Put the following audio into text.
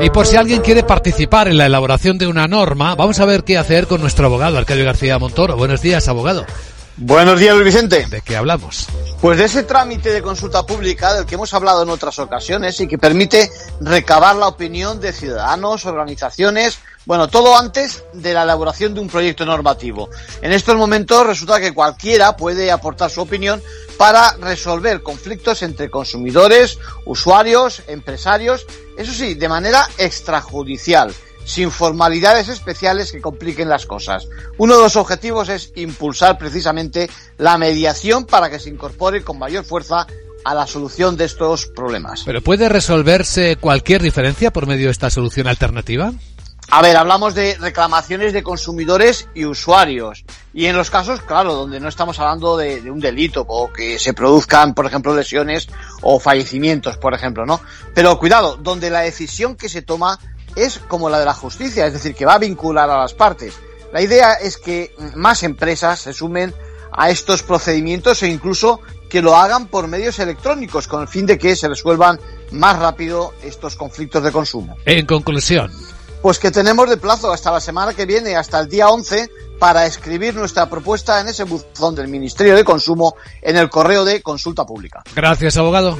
Y por si alguien quiere participar en la elaboración de una norma, vamos a ver qué hacer con nuestro abogado, Arcadio García Montoro. Buenos días, abogado. Buenos días, Luis Vicente. ¿De qué hablamos? Pues de ese trámite de consulta pública del que hemos hablado en otras ocasiones y que permite recabar la opinión de ciudadanos, organizaciones, bueno, todo antes de la elaboración de un proyecto normativo. En estos momentos resulta que cualquiera puede aportar su opinión para resolver conflictos entre consumidores, usuarios, empresarios, eso sí, de manera extrajudicial sin formalidades especiales que compliquen las cosas. Uno de los objetivos es impulsar precisamente la mediación para que se incorpore con mayor fuerza a la solución de estos problemas. ¿Pero puede resolverse cualquier diferencia por medio de esta solución alternativa? A ver, hablamos de reclamaciones de consumidores y usuarios. Y en los casos, claro, donde no estamos hablando de, de, un delito o que se produzcan, por ejemplo, lesiones o fallecimientos, por ejemplo, ¿no? Pero cuidado, donde la decisión que se toma es como la de la justicia, es decir, que va a vincular a las partes. La idea es que más empresas se sumen a estos procedimientos e incluso que lo hagan por medios electrónicos con el fin de que se resuelvan más rápido estos conflictos de consumo. En conclusión. Pues que tenemos de plazo hasta la semana que viene, hasta el día 11, para escribir nuestra propuesta en ese buzón del Ministerio de Consumo en el correo de consulta pública. Gracias, abogado.